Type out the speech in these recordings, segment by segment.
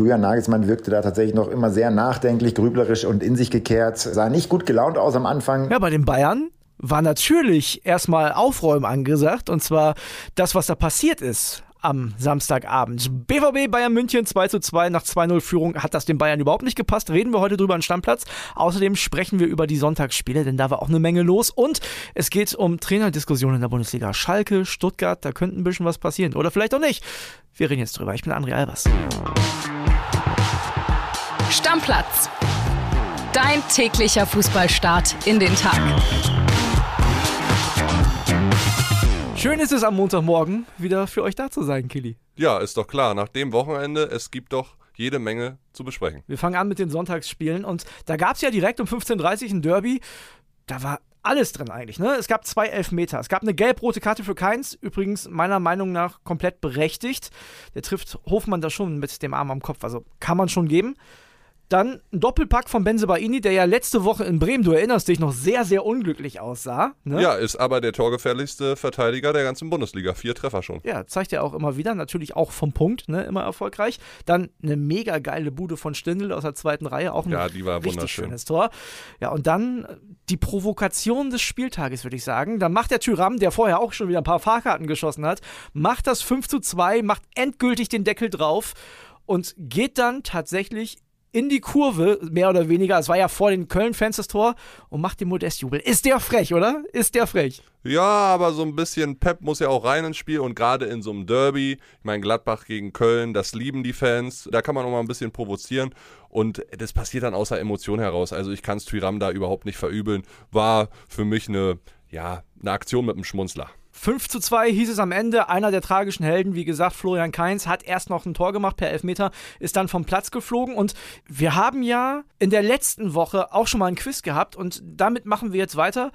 Julian Nagelsmann wirkte da tatsächlich noch immer sehr nachdenklich, grüblerisch und in sich gekehrt. Sah nicht gut gelaunt aus am Anfang. Ja, bei den Bayern war natürlich erstmal Aufräumen angesagt und zwar das, was da passiert ist am Samstagabend. BVB Bayern München 2 zu 2 nach 2-0 Führung hat das den Bayern überhaupt nicht gepasst. Reden wir heute drüber an Stammplatz. Außerdem sprechen wir über die Sonntagsspiele, denn da war auch eine Menge los. Und es geht um Trainerdiskussionen in der Bundesliga. Schalke, Stuttgart, da könnte ein bisschen was passieren. Oder vielleicht auch nicht. Wir reden jetzt drüber. Ich bin André Albers. Stammplatz. Dein täglicher Fußballstart in den Tag. Schön ist es am Montagmorgen wieder für euch da zu sein, Kili. Ja, ist doch klar. Nach dem Wochenende, es gibt doch jede Menge zu besprechen. Wir fangen an mit den Sonntagsspielen und da gab es ja direkt um 15.30 Uhr ein Derby. Da war alles drin eigentlich. Ne? Es gab zwei Elfmeter. Es gab eine gelb-rote Karte für Keins, übrigens meiner Meinung nach komplett berechtigt. Der trifft Hofmann da schon mit dem Arm am Kopf, also kann man schon geben. Dann ein Doppelpack von Benzebaini, der ja letzte Woche in Bremen, du erinnerst dich, noch sehr, sehr unglücklich aussah. Ne? Ja, ist aber der torgefährlichste Verteidiger der ganzen Bundesliga. Vier Treffer schon. Ja, zeigt er auch immer wieder. Natürlich auch vom Punkt, ne? immer erfolgreich. Dann eine mega geile Bude von Stindl aus der zweiten Reihe. Auch ein ja, die war richtig wunderschön. schönes Tor. Ja, und dann die Provokation des Spieltages, würde ich sagen. Da macht der Tyram, der vorher auch schon wieder ein paar Fahrkarten geschossen hat, macht das 5 zu 2, macht endgültig den Deckel drauf und geht dann tatsächlich in die Kurve, mehr oder weniger. Es war ja vor den Köln-Fans das Tor und macht den Modestjubel. Ist der frech, oder? Ist der frech? Ja, aber so ein bisschen Pep muss ja auch rein ins Spiel und gerade in so einem Derby, ich meine Gladbach gegen Köln, das lieben die Fans, da kann man auch mal ein bisschen provozieren und das passiert dann außer Emotion heraus. Also ich kann es Tyram da überhaupt nicht verübeln. War für mich eine, ja, eine Aktion mit einem Schmunzler. 5 zu 2 hieß es am Ende. Einer der tragischen Helden, wie gesagt, Florian Kainz, hat erst noch ein Tor gemacht per Elfmeter, ist dann vom Platz geflogen. Und wir haben ja in der letzten Woche auch schon mal ein Quiz gehabt und damit machen wir jetzt weiter.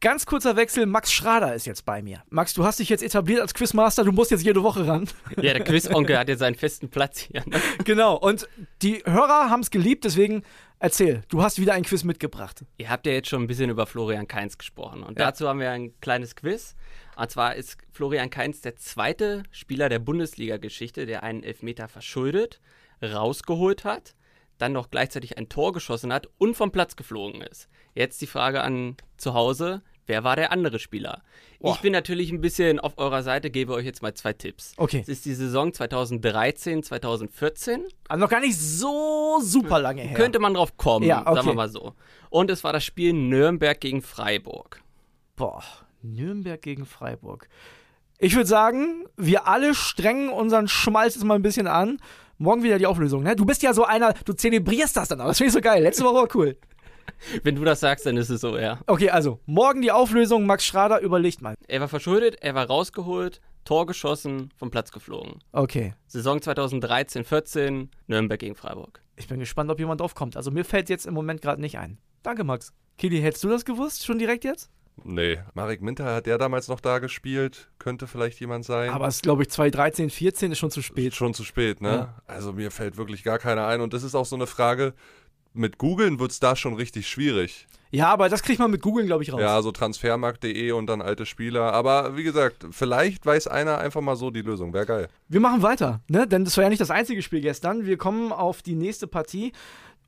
Ganz kurzer Wechsel, Max Schrader ist jetzt bei mir. Max, du hast dich jetzt etabliert als Quizmaster, du musst jetzt jede Woche ran. Ja, der Quizonkel hat jetzt seinen festen Platz hier. Ne? Genau, und die Hörer haben es geliebt, deswegen erzähl, du hast wieder ein Quiz mitgebracht. Ihr habt ja jetzt schon ein bisschen über Florian Kainz gesprochen und Ja. dazu haben wir ein kleines Quiz. Und zwar ist Florian Kainz der zweite Spieler der Bundesliga-Geschichte, der einen Elfmeter verschuldet, rausgeholt hat, dann noch gleichzeitig ein Tor geschossen hat und vom Platz geflogen ist. Jetzt die Frage an zu Hause. Wer war der andere Spieler? Boah. Ich bin natürlich ein bisschen auf eurer Seite, gebe euch jetzt mal zwei Tipps. Okay. Es ist die Saison 2013, 2014. Also noch gar nicht so super lange her. Könnte man drauf kommen, Ja, okay. sagen wir mal so. Und es war das Spiel Nürnberg gegen Freiburg. Boah, Nürnberg gegen Freiburg. Ich würde sagen, wir alle strengen unseren Schmalz jetzt mal ein bisschen an. Morgen wieder die Auflösung, ne? Du bist ja so einer, du zelebrierst das dann auch. Das finde ich so geil. Letzte Woche war cool. Wenn du das sagst, dann ist es so, ja. Okay, also, morgen die Auflösung. Max Schrader überlegt mal. Er war verschuldet, er war rausgeholt, Tor geschossen, vom Platz geflogen. Okay. Saison 2013, 14, Nürnberg gegen Freiburg. Ich bin gespannt, ob jemand drauf kommt. Also, mir fällt jetzt im Moment gerade nicht ein. Danke, Max. Kili, hättest du das gewusst? Schon direkt jetzt? Nee, Marek Minter hat der damals noch da gespielt, könnte vielleicht jemand sein. Aber es ist, glaube ich, 2013, 14 ist schon zu spät. Schon zu spät, ne? Ja. Also mir fällt wirklich gar keiner ein. Und das ist auch so eine Frage, mit Googeln wird es da schon richtig schwierig. Ja, aber das kriegt man mit Googeln, glaube ich, raus. Ja, so transfermarkt.de und dann alte Spieler. Aber wie gesagt, vielleicht weiß einer einfach mal so die Lösung. Wäre geil. Wir machen weiter, ne? Denn das war ja nicht das einzige Spiel gestern. Wir kommen auf die nächste Partie.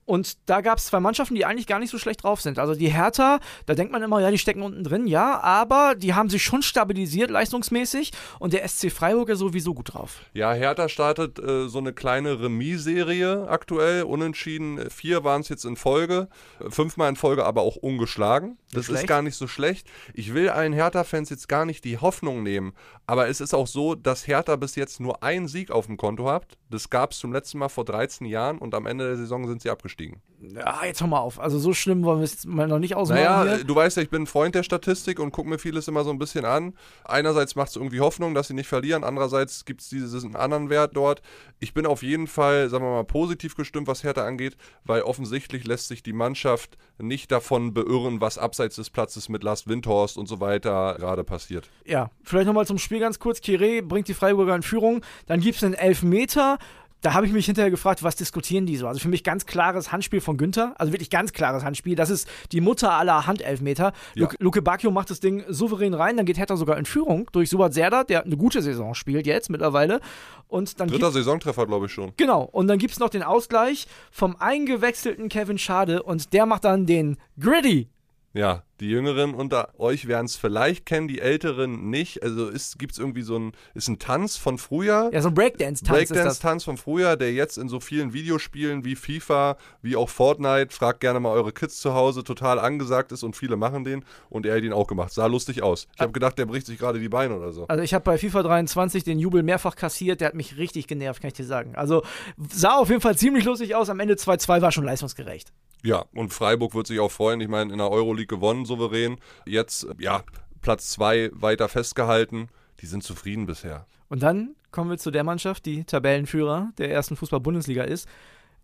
Und da gab es zwei Mannschaften, die eigentlich gar nicht so schlecht drauf sind. Also die Hertha, da denkt man immer, ja, die stecken unten drin, ja, aber die haben sich schon stabilisiert leistungsmäßig und der SC Freiburg ist sowieso gut drauf. Ja, Hertha startet äh, so eine kleine Remis-Serie aktuell. Unentschieden. Vier waren es jetzt in Folge. Äh, Fünfmal in Folge, aber auch ungeschlagen. Das ist gar nicht so schlecht. Ich will allen Hertha-Fans jetzt gar nicht die Hoffnung nehmen. Aber es ist auch so, dass Hertha bis jetzt nur einen Sieg auf dem Konto hat. Das gab es zum letzten Mal vor 13 Jahren und am Ende der Saison sind sie abgestiegen. Ja, jetzt hör mal auf. Also so schlimm wollen wir es mal noch nicht ausmachen Naja, hier. du weißt ja, ich bin ein Freund der Statistik und gucke mir vieles immer so ein bisschen an. Einerseits macht es irgendwie Hoffnung, dass sie nicht verlieren, andererseits gibt es diesen anderen Wert dort. Ich bin auf jeden Fall, sagen wir mal, positiv gestimmt, was Hertha angeht, weil offensichtlich lässt sich die Mannschaft nicht davon beirren, was abseits des Platzes mit Lars Windhorst und so weiter gerade passiert. Ja, vielleicht nochmal zum Spiel ganz kurz. Kire bringt die Freiburger in Führung. Dann gibt es einen Elfmeter. Da habe ich mich hinterher gefragt, was diskutieren die so? Also für mich ganz klares Handspiel von Günther, also wirklich ganz klares Handspiel. Das ist die Mutter aller Handelfmeter. Ja. Luke, Bacchio macht das Ding souverän rein, dann geht Hertha sogar in Führung durch Suat Serdar, der eine gute Saison spielt jetzt mittlerweile. Und dann Dritter Saisontreffer, glaube ich schon. Genau, und dann gibt es noch den Ausgleich vom eingewechselten Kevin Schade und der macht dann den Gritty. Ja, die Jüngeren unter euch werden es vielleicht kennen, die Älteren nicht. Also gibt es irgendwie so ein, ist ein Tanz von früher. Ja, so ein Breakdance-Tanz. Breakdance-Tanz von früher, der jetzt in so vielen Videospielen wie FIFA, wie auch Fortnite, fragt gerne mal eure Kids zu Hause, total angesagt ist und viele machen den. Und er hat ihn auch gemacht. Sah lustig aus. Ich habe gedacht, der bricht sich gerade die Beine oder so. Also ich habe bei FIFA 23 den Jubel mehrfach kassiert, der hat mich richtig genervt, kann ich dir sagen. Also sah auf jeden Fall ziemlich lustig aus, am Ende 2-2 war schon leistungsgerecht. Ja, und Freiburg wird sich auch freuen. Ich meine, in der Euroleague gewonnen, souverän. Jetzt, ja, Platz zwei weiter festgehalten. Die sind zufrieden bisher. Und dann kommen wir zu der Mannschaft, die Tabellenführer der ersten Fußball-Bundesliga ist.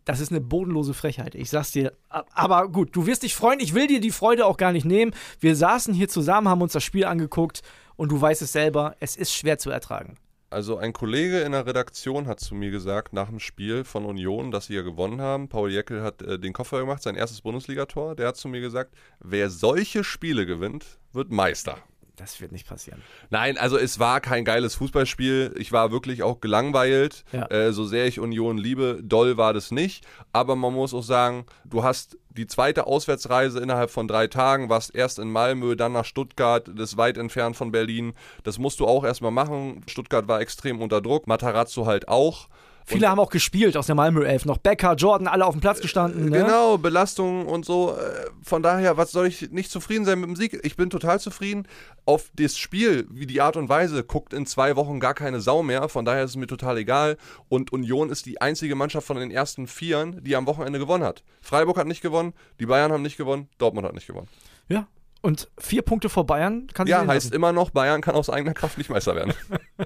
Das ist eine bodenlose Frechheit. Ich sag's dir. Aber gut, du wirst dich freuen. Ich will dir die Freude auch gar nicht nehmen. Wir saßen hier zusammen, haben uns das Spiel angeguckt und du weißt es selber, es ist schwer zu ertragen. Also ein Kollege in der Redaktion hat zu mir gesagt, nach dem Spiel von Union, dass sie ja gewonnen haben, Paul Jäckel hat äh, den Koffer gemacht, sein erstes Bundesligator, der hat zu mir gesagt, wer solche Spiele gewinnt, wird Meister. Das wird nicht passieren. Nein, also es war kein geiles Fußballspiel. Ich war wirklich auch gelangweilt. Ja. Äh, so sehr ich Union liebe, doll war das nicht. Aber man muss auch sagen, du hast die zweite Auswärtsreise innerhalb von drei Tagen, warst erst in Malmö, dann nach Stuttgart, das ist weit entfernt von Berlin. Das musst du auch erstmal machen. Stuttgart war extrem unter Druck, Matarazzo halt auch. Viele haben auch gespielt aus der Malmö 11. Noch Becker, Jordan, alle auf dem Platz gestanden. Ne? Genau, Belastungen und so. Äh, Von daher, was soll ich nicht zufrieden sein mit dem Sieg? Ich bin total zufrieden. Auf das Spiel, wie die Art und Weise, guckt in zwei Wochen gar keine Sau mehr. Von daher ist es mir total egal. Und Union ist die einzige Mannschaft von den ersten Vieren, die am Wochenende gewonnen hat. Freiburg hat nicht gewonnen, die Bayern haben nicht gewonnen, Dortmund hat nicht gewonnen. Ja. Und vier Punkte vor Bayern kann sich Ja, heißt lassen. immer noch, Bayern kann aus eigener Kraft nicht Meister werden.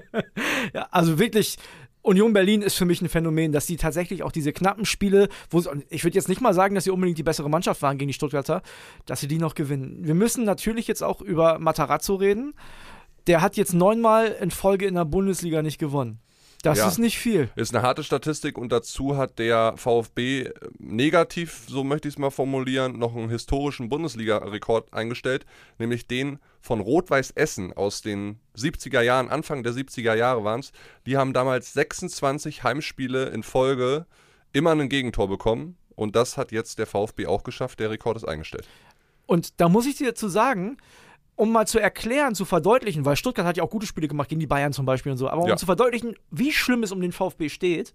Ja, also wirklich, Union Berlin ist für mich ein Phänomen, dass die tatsächlich auch diese knappen Spiele, wo sie, ich würde jetzt nicht mal sagen, dass sie unbedingt die bessere Mannschaft waren gegen die Stuttgarter, dass sie die noch gewinnen. Wir müssen natürlich jetzt auch über Matarazzo reden. Der hat jetzt neunmal in Folge in der Bundesliga nicht gewonnen. Das Ja. ist nicht viel. Ist eine harte Statistik und dazu hat der VfB äh, negativ, so möchte ich es mal formulieren, noch einen historischen Bundesliga-Rekord eingestellt, nämlich den von Rot-Weiß Essen aus den 70er Jahren, Anfang der 70er Jahre waren es. Die haben damals 26 Heimspiele in Folge immer ein Gegentor bekommen und das hat jetzt der VfB auch geschafft. Der Rekord ist eingestellt. Und da muss ich dir dazu sagen, um mal zu erklären, zu verdeutlichen, weil Stuttgart hat ja auch gute Spiele gemacht gegen die Bayern zum Beispiel und so, aber um Ja. zu verdeutlichen, wie schlimm es um den VfB steht,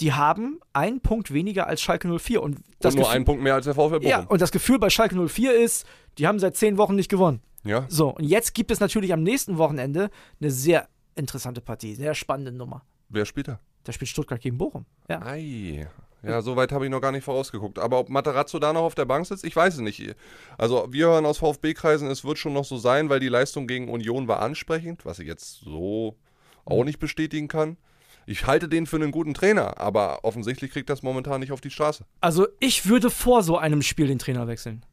die haben einen Punkt weniger als Schalke 04. Und das und nur Gefühl- einen Punkt mehr als der VfB Bochum. Ja, und das Gefühl bei Schalke 04 ist, die haben seit zehn Wochen nicht gewonnen. ja. So, und jetzt gibt es natürlich am nächsten Wochenende eine sehr interessante Partie, sehr spannende Nummer. Wer spielt da? Da spielt Stuttgart gegen Bochum. Ja. Ei. Ja, so weit habe ich noch gar nicht vorausgeguckt. Aber ob Matarazzo da noch auf der Bank sitzt, ich weiß es nicht. Also wir hören aus VfB-Kreisen, es wird schon noch so sein, weil die Leistung gegen Union war ansprechend, was ich jetzt so auch nicht bestätigen kann. Ich halte den für einen guten Trainer, aber offensichtlich kriegt das momentan nicht auf die Straße. Also ich würde vor so einem Spiel den Trainer wechseln.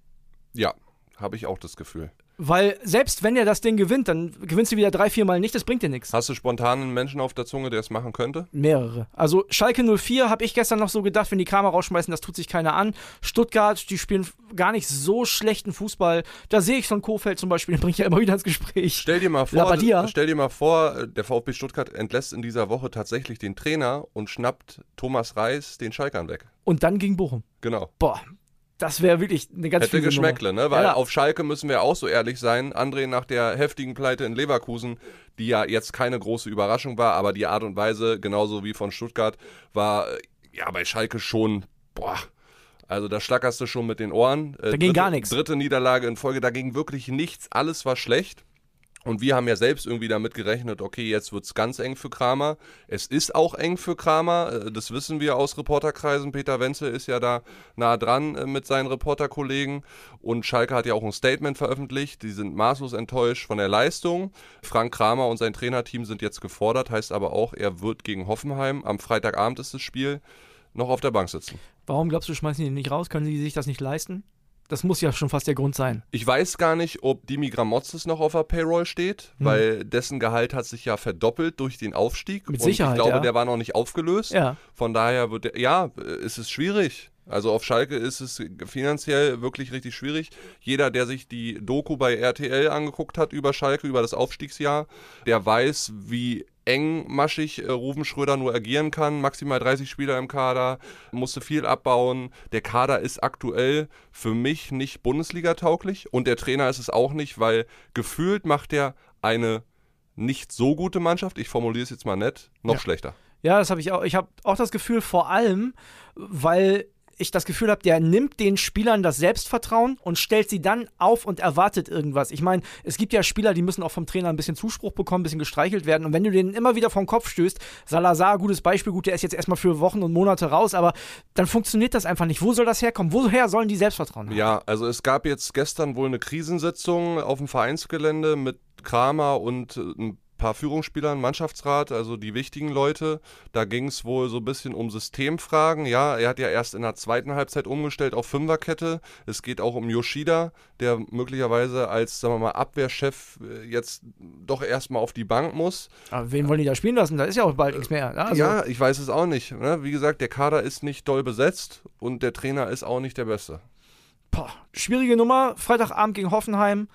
Ja, habe ich auch das Gefühl. Weil selbst wenn er das Ding gewinnt, dann gewinnst du wieder drei, vier Mal nicht, das bringt dir nichts. Hast du spontan einen Menschen auf der Zunge, der es machen könnte? Mehrere. Also Schalke 04 habe ich gestern noch so gedacht, wenn die Kramer rausschmeißen, das tut sich keiner an. Stuttgart, die spielen gar nicht so schlechten Fußball. Da sehe ich so einen Kofeld zum Beispiel, den bringe ich ja immer wieder ins Gespräch. Stell dir mal vor, stell dir mal vor, der VfB Stuttgart entlässt in dieser Woche tatsächlich den Trainer und schnappt Thomas Reis den Schalkern weg. Und dann gegen Bochum. Genau. Boah, das wäre wirklich eine ganz Hätte Geschmäckle, Nummer. ne? Weil ja, auf Schalke müssen wir auch so ehrlich sein. André nach der heftigen Pleite in Leverkusen, die ja jetzt keine große Überraschung war, aber die Art und Weise, genauso wie von Stuttgart, war äh, ja bei Schalke schon, boah. Also da schlackerst du schon mit den Ohren. Äh, Da ging dritte, gar nichts. Dritte Niederlage in Folge, da ging wirklich nichts. Alles war schlecht. Und wir haben ja selbst irgendwie damit gerechnet, okay, jetzt wird's ganz eng für Kramer. Es ist auch eng für Kramer, äh, das wissen wir aus Reporterkreisen. Peter Wenzel ist ja da nah dran äh, mit seinen Reporterkollegen. Und Schalke hat ja auch ein Statement veröffentlicht. Die sind maßlos enttäuscht von der Leistung. Frank Kramer und sein Trainerteam sind jetzt gefordert, heißt aber auch, er wird gegen Hoffenheim, am Freitagabend ist das Spiel, noch auf der Bank sitzen. Warum glaubst du, schmeißen die nicht raus? Können sie sich das nicht leisten? Das muss ja schon fast der Grund sein. Ich weiß gar nicht, ob Dimi Gramotzes noch auf der Payroll steht, hm. weil dessen Gehalt hat sich ja verdoppelt durch den Aufstieg. Mit Sicherheit. Und ich glaube, ja. der war noch nicht aufgelöst. Ja. Von daher wird der, ja, ist es schwierig. Also auf Schalke ist es finanziell wirklich richtig schwierig. Jeder, der sich die Doku bei RTL angeguckt hat über Schalke, über das Aufstiegsjahr, der weiß, wie engmaschig äh, Ruven Schröder nur agieren kann. Maximal 30 Spieler im Kader, musste viel abbauen. Der Kader ist aktuell für mich nicht Bundesliga-tauglich und der Trainer ist es auch nicht, weil gefühlt macht er eine nicht so gute Mannschaft, ich formuliere es jetzt mal nett, noch ja. schlechter. Ja, das habe ich auch. Ich habe auch das Gefühl, vor allem, weil ich das Gefühl habe, der nimmt den Spielern das Selbstvertrauen und stellt sie dann auf und erwartet irgendwas. Ich meine, es gibt ja Spieler, die müssen auch vom Trainer ein bisschen Zuspruch bekommen, ein bisschen gestreichelt werden. Und wenn du denen immer wieder vom Kopf stößt, Salazar, gutes Beispiel, gut, der ist jetzt erstmal für Wochen und Monate raus, aber dann funktioniert das einfach nicht. Wo soll das herkommen? Woher sollen die Selbstvertrauen haben? Ja, also es gab jetzt gestern wohl eine Krisensitzung auf dem Vereinsgelände mit Kramer und äh, ein paar Führungsspielern, Mannschaftsrat, also die wichtigen Leute. Da ging es wohl so ein bisschen um Systemfragen. Ja, er hat ja erst in der zweiten Halbzeit umgestellt auf Fünferkette. Es geht auch um Yoshida, der möglicherweise als, sagen wir mal, Abwehrchef äh, jetzt doch erstmal auf die Bank muss. Aber wen wollen die da spielen lassen? Da ist ja auch bald nichts mehr. Ne? Also ja, ich weiß es auch nicht. Ne? Wie gesagt, der Kader ist nicht doll besetzt und der Trainer ist auch nicht der Beste. Boah, schwierige Nummer. Freitagabend gegen Hoffenheim.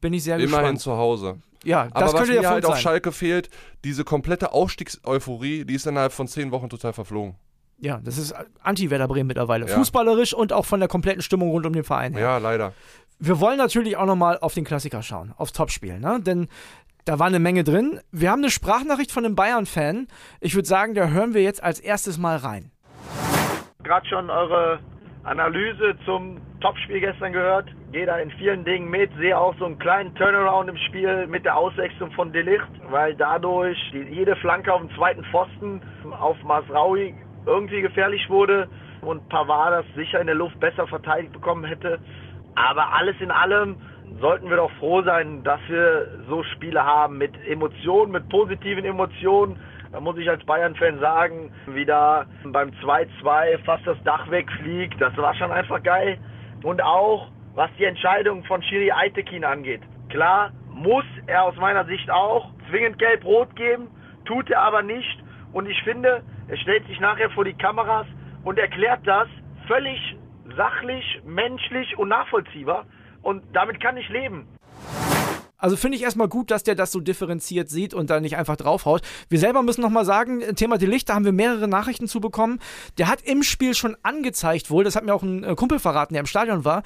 Bin ich sehr Immerhin gespannt. Immerhin zu Hause. Ja, das Aber könnte was mir halt sein. auf Schalke fehlt, diese komplette Aufstiegseuphorie, die ist innerhalb von zehn Wochen total verflogen. Ja, das ist Anti-Werder Bremen mittlerweile. Ja. Fußballerisch und auch von der kompletten Stimmung rund um den Verein. Her. Ja, leider. Wir wollen natürlich auch nochmal auf den Klassiker schauen, aufs Topspiel, ne? Denn da war eine Menge drin. Wir haben eine Sprachnachricht von einem Bayern-Fan. Ich würde sagen, da hören wir jetzt als erstes mal rein. Gerade schon eure Analyse zum Topspiel gestern gehört. Gehe da in vielen Dingen mit, sehe auch so einen kleinen Turnaround im Spiel mit der Auswechslung von Delicht, weil dadurch jede Flanke auf dem zweiten Pfosten auf Masraui irgendwie gefährlich wurde und Pavard das sicher in der Luft besser verteidigt bekommen hätte. Aber alles in allem sollten wir doch froh sein, dass wir so Spiele haben mit Emotionen, mit positiven Emotionen da muss ich als Bayern-Fan sagen, wie da beim 2-2 fast das Dach wegfliegt. Das war schon einfach geil. Und auch, was die Entscheidung von Shiri Aitekin angeht. Klar, muss er aus meiner Sicht auch zwingend gelb-rot geben, tut er aber nicht. Und ich finde, er stellt sich nachher vor die Kameras und erklärt das völlig sachlich, menschlich und nachvollziehbar. Und damit kann ich leben. Also finde ich erstmal gut, dass der das so differenziert sieht und da nicht einfach draufhaut. Wir selber müssen nochmal sagen, Thema Delicht, da haben wir mehrere Nachrichten zu bekommen. Der hat im Spiel schon angezeigt wohl, das hat mir auch ein äh, Kumpel verraten, der im Stadion war,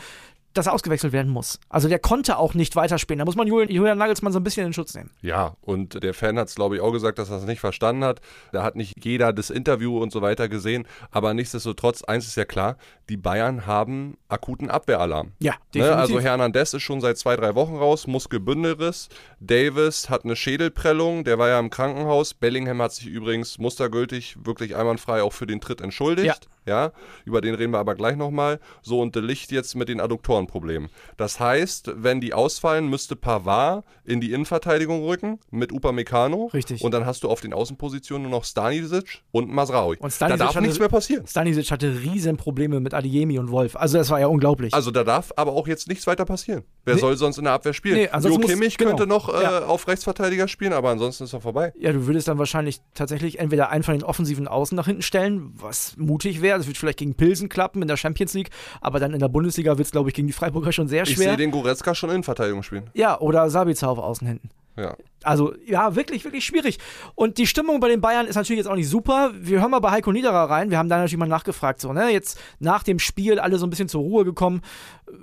dass er ausgewechselt werden muss. Also der konnte auch nicht weiterspielen. Da muss man Julian, Julian Nagelsmann so ein bisschen in Schutz nehmen. Ja, und der Fan hat es, glaube ich, auch gesagt, dass er es nicht verstanden hat. Da hat nicht jeder das Interview und so weiter gesehen. Aber nichtsdestotrotz, eins ist ja klar, die Bayern haben akuten Abwehralarm. Ja, definitiv. Ne? Also Hernandez ist schon seit zwei, drei Wochen raus, Muskelbündelriss. Davis hat eine Schädelprellung, der war ja im Krankenhaus. Bellingham hat sich übrigens mustergültig wirklich einwandfrei auch für den Tritt entschuldigt. Ja. Ja, über den reden wir aber gleich nochmal. So, und De Licht jetzt mit den Adduktorenproblemen. Das heißt, wenn die ausfallen, müsste Pavard in die Innenverteidigung rücken mit Upamecano. Richtig. Und dann hast du auf den Außenpositionen nur noch Stanisic und Masraui. Und Stanisic da darf hatte, nichts mehr passieren. Stanisic hatte riesen Probleme mit Adiemi und Wolf. Also das war ja unglaublich. Also da darf aber auch jetzt nichts weiter passieren. Wer nee. soll sonst in der Abwehr spielen? Nee, jo Kimmich genau. könnte noch äh, ja. auf Rechtsverteidiger spielen, aber ansonsten ist er vorbei. Ja, du würdest dann wahrscheinlich tatsächlich entweder einen von den offensiven Außen nach hinten stellen, was mutig wäre. Das wird vielleicht gegen Pilsen klappen in der Champions League, aber dann in der Bundesliga wird es, glaube ich, gegen die Freiburger schon sehr schwer. Ich sehe den Goretzka schon in Verteidigung spielen. Ja, oder Sabitzer auf Außen hinten. Ja. Also, ja, wirklich, wirklich schwierig. Und die Stimmung bei den Bayern ist natürlich jetzt auch nicht super. Wir hören mal bei Heiko Niederer rein. Wir haben da natürlich mal nachgefragt, so, ne? Jetzt nach dem Spiel alle so ein bisschen zur Ruhe gekommen.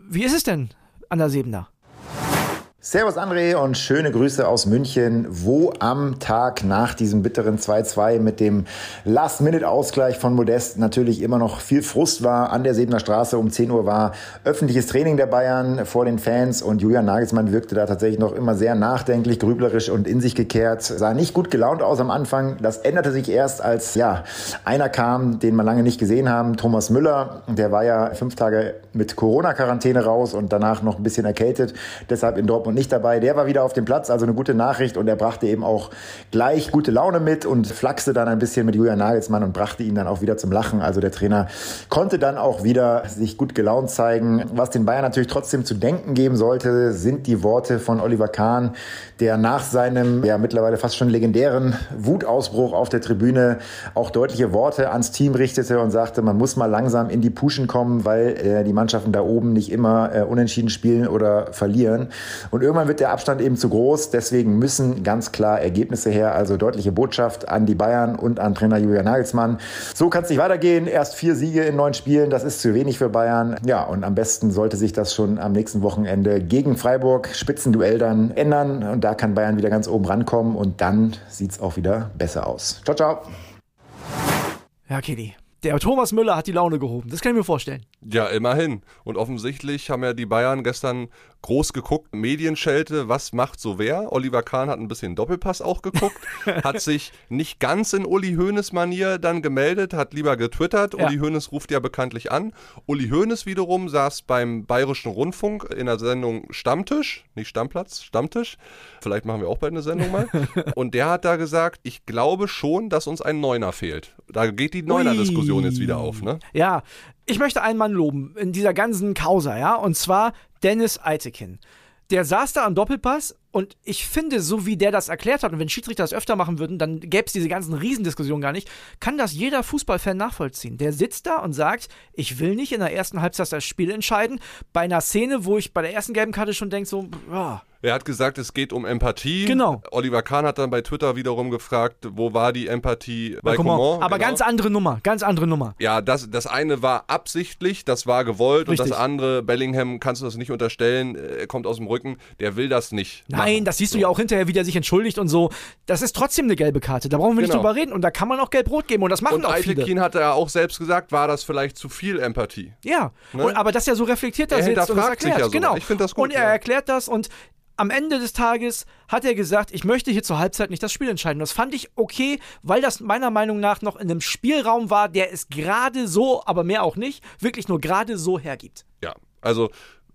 Wie ist es denn an der Sebener? Servus André und schöne Grüße aus München, wo am Tag nach diesem bitteren 2-2 mit dem Last-Minute-Ausgleich von Modest natürlich immer noch viel Frust war. An der Sebener Straße um 10 Uhr war öffentliches Training der Bayern vor den Fans und Julian Nagelsmann wirkte da tatsächlich noch immer sehr nachdenklich, grüblerisch und in sich gekehrt. Sah nicht gut gelaunt aus am Anfang. Das änderte sich erst, als ja einer kam, den man lange nicht gesehen haben, Thomas Müller. Der war ja fünf Tage mit Corona-Quarantäne raus und danach noch ein bisschen erkältet. Deshalb in Dortmund nicht dabei. Der war wieder auf dem Platz, also eine gute Nachricht und er brachte eben auch gleich gute Laune mit und flachste dann ein bisschen mit Julian Nagelsmann und brachte ihn dann auch wieder zum Lachen. Also der Trainer konnte dann auch wieder sich gut gelaunt zeigen. Was den Bayern natürlich trotzdem zu denken geben sollte, sind die Worte von Oliver Kahn, der nach seinem ja mittlerweile fast schon legendären Wutausbruch auf der Tribüne auch deutliche Worte ans Team richtete und sagte, man muss mal langsam in die Puschen kommen, weil äh, die Mannschaften da oben nicht immer äh, unentschieden spielen oder verlieren. Und irgendwann wird der Abstand eben zu groß. Deswegen müssen ganz klar Ergebnisse her. Also deutliche Botschaft an die Bayern und an Trainer Julian Nagelsmann. So kann es nicht weitergehen. Erst vier Siege in neun Spielen, das ist zu wenig für Bayern. Ja, und am besten sollte sich das schon am nächsten Wochenende gegen Freiburg Spitzenduell dann ändern. Und da kann Bayern wieder ganz oben rankommen und dann sieht es auch wieder besser aus. Ciao, ciao. Ja, Kitty. Der Thomas Müller hat die Laune gehoben. Das kann ich mir vorstellen. Ja, immerhin. Und offensichtlich haben ja die Bayern gestern groß geguckt, Medienschelte, was macht so wer? Oliver Kahn hat ein bisschen Doppelpass auch geguckt, hat sich nicht ganz in Uli Hoeneß Manier dann gemeldet, hat lieber getwittert. Ja. Uli Hoeneß ruft ja bekanntlich an. Uli Hoeneß wiederum saß beim Bayerischen Rundfunk in der Sendung Stammtisch, nicht Stammplatz, Stammtisch. Vielleicht machen wir auch bald eine Sendung mal. Und der hat da gesagt, ich glaube schon, dass uns ein Neuner fehlt. Da geht die Neuner-Diskussion jetzt wieder auf, ne? Ja, ich möchte einen Mann loben in dieser ganzen Causa, ja, und zwar Dennis Eitekin. Der saß da am Doppelpass und ich finde, so wie der das erklärt hat, und wenn Schiedsrichter das öfter machen würden, dann gäbe es diese ganzen Riesendiskussionen gar nicht, kann das jeder Fußballfan nachvollziehen. Der sitzt da und sagt, ich will nicht in der ersten Halbzeit das Spiel entscheiden, bei einer Szene, wo ich bei der ersten gelben Karte schon denke, so, ja, er hat gesagt, es geht um Empathie. Genau. Oliver Kahn hat dann bei Twitter wiederum gefragt, wo war die Empathie bei, bei Coman. Coman. Aber genau. ganz andere Nummer, ganz andere Nummer. Ja, das, das eine war absichtlich, das war gewollt Richtig. und das andere, Bellingham, kannst du das nicht unterstellen, er kommt aus dem Rücken, der will das nicht. Nein, machen. das siehst du ja auch hinterher, wie der sich entschuldigt und so. Das ist trotzdem eine gelbe Karte, da brauchen wir genau. nicht drüber reden und da kann man auch gelb-rot geben und das machen und auch viele. Und hat ja auch selbst gesagt, war das vielleicht zu viel Empathie. Ja, ne? und, aber dass er so reflektiert da sitzt und das erklärt. Ja so. Genau. Ich finde das gut. Und er ja. erklärt das und am Ende des Tages hat er gesagt, ich möchte hier zur Halbzeit nicht das Spiel entscheiden. Das fand ich okay, weil das meiner Meinung nach noch in einem Spielraum war, der es gerade so, aber mehr auch nicht, wirklich nur gerade so hergibt. Ja, also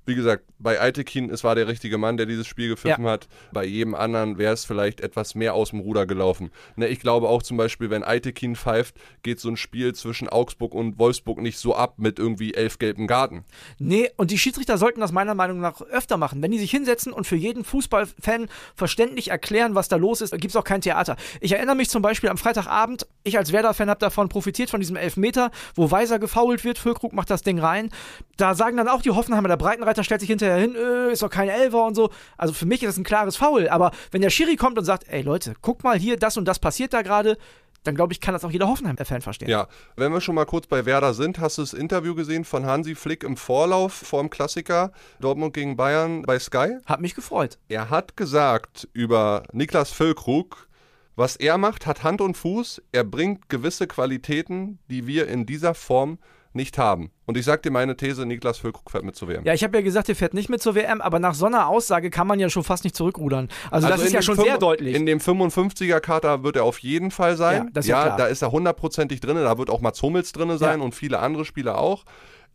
wie gesagt, bei Altekin, es war der richtige Mann, der dieses Spiel gepfiffen ja. hat. Bei jedem anderen wäre es vielleicht etwas mehr aus dem Ruder gelaufen. Ne, ich glaube auch zum Beispiel, wenn Altekin pfeift, geht so ein Spiel zwischen Augsburg und Wolfsburg nicht so ab mit irgendwie elf gelben Garten. Nee, und die Schiedsrichter sollten das meiner Meinung nach öfter machen. Wenn die sich hinsetzen und für jeden Fußballfan verständlich erklären, was da los ist, gibt es auch kein Theater. Ich erinnere mich zum Beispiel am Freitagabend, ich als Werder-Fan habe davon profitiert, von diesem Elfmeter, wo Weiser gefault wird, Füllkrug macht das Ding rein. Da sagen dann auch die Hoffenheimer, der Breitenreiter stellt sich hinterher hin, äh, ist doch kein Elfer und so. Also für mich ist das ein klares Foul. Aber wenn der Schiri kommt und sagt, ey Leute, guck mal hier, das und das passiert da gerade, dann glaube ich, kann das auch jeder Hoffenheim-Fan verstehen. Ja, wenn wir schon mal kurz bei Werder sind, hast du das Interview gesehen von Hansi Flick im Vorlauf vor dem Klassiker Dortmund gegen Bayern bei Sky? Hat mich gefreut. Er hat gesagt über Niklas Füllkrug, was er macht, hat Hand und Fuß. Er bringt gewisse Qualitäten, die wir in dieser Form nicht haben. Und ich sag dir meine These, Niklas Füllkrug fährt mit zur WM. Ja, ich habe ja gesagt, er fährt nicht mit zur WM, aber nach so einer Aussage kann man ja schon fast nicht zurückrudern. Also, also das ist ja schon sehr deutlich. In dem 55er-Kater wird er auf jeden Fall sein. Ja, ist ja, ja da ist er hundertprozentig drin. Da wird auch Mats Hummels drin sein ja. und viele andere Spieler auch.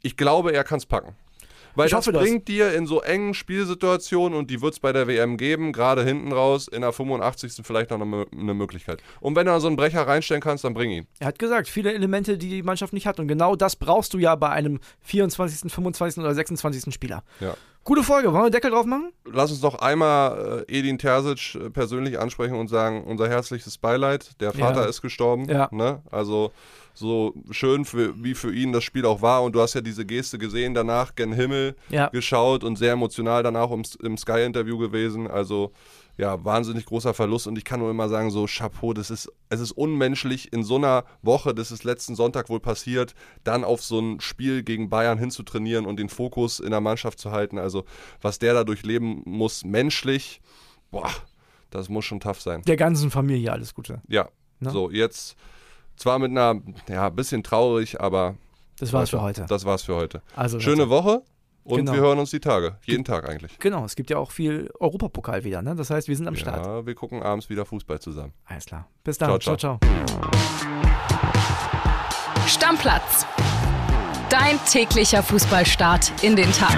Ich glaube, er kann es packen. Weil ich das hoffe, bringt dir in so engen Spielsituationen, und die wird es bei der WM geben, gerade hinten raus, in der 85. vielleicht noch eine, eine, Möglichkeit. Und wenn du da so einen Brecher reinstellen kannst, dann bring ihn. Er hat gesagt, viele Elemente, die die Mannschaft nicht hat. Und genau das brauchst du ja bei einem 24., 25. oder 26. Spieler. Ja. Gute Folge. Wollen wir Deckel drauf machen? Lass uns noch einmal äh, Edin Terzic äh, persönlich ansprechen und sagen, unser herzliches Beileid. Der Vater ja. ist gestorben. Ja. Ne? Also so schön für, wie für ihn das Spiel auch war. Und du hast ja diese Geste gesehen, danach gen Himmel ja. geschaut und sehr emotional danach im, im Sky-Interview gewesen. Also ja, wahnsinnig großer Verlust. Und ich kann nur immer sagen, so Chapeau, das ist, es ist unmenschlich in so einer Woche, das ist letzten Sonntag wohl passiert, dann auf so ein Spiel gegen Bayern hinzutrainieren und den Fokus in der Mannschaft zu halten. Also was der da durchleben muss, menschlich, boah, das muss schon tough sein. Der ganzen Familie alles Gute. Ja. Ne? So, jetzt zwar mit einer, ja, bisschen traurig, aber. Das war's für heute. Das war's für heute. Also, Schöne Woche. Und genau. wir hören uns die Tage. Jeden Tag eigentlich. Genau, es gibt ja auch viel Europapokal wieder, ne? Das heißt, wir sind am Start. Ja, wir gucken abends wieder Fußball zusammen. Alles klar. Bis dann. ciao. ciao. ciao. Stammplatz. Dein täglicher Fußballstart in den Tag.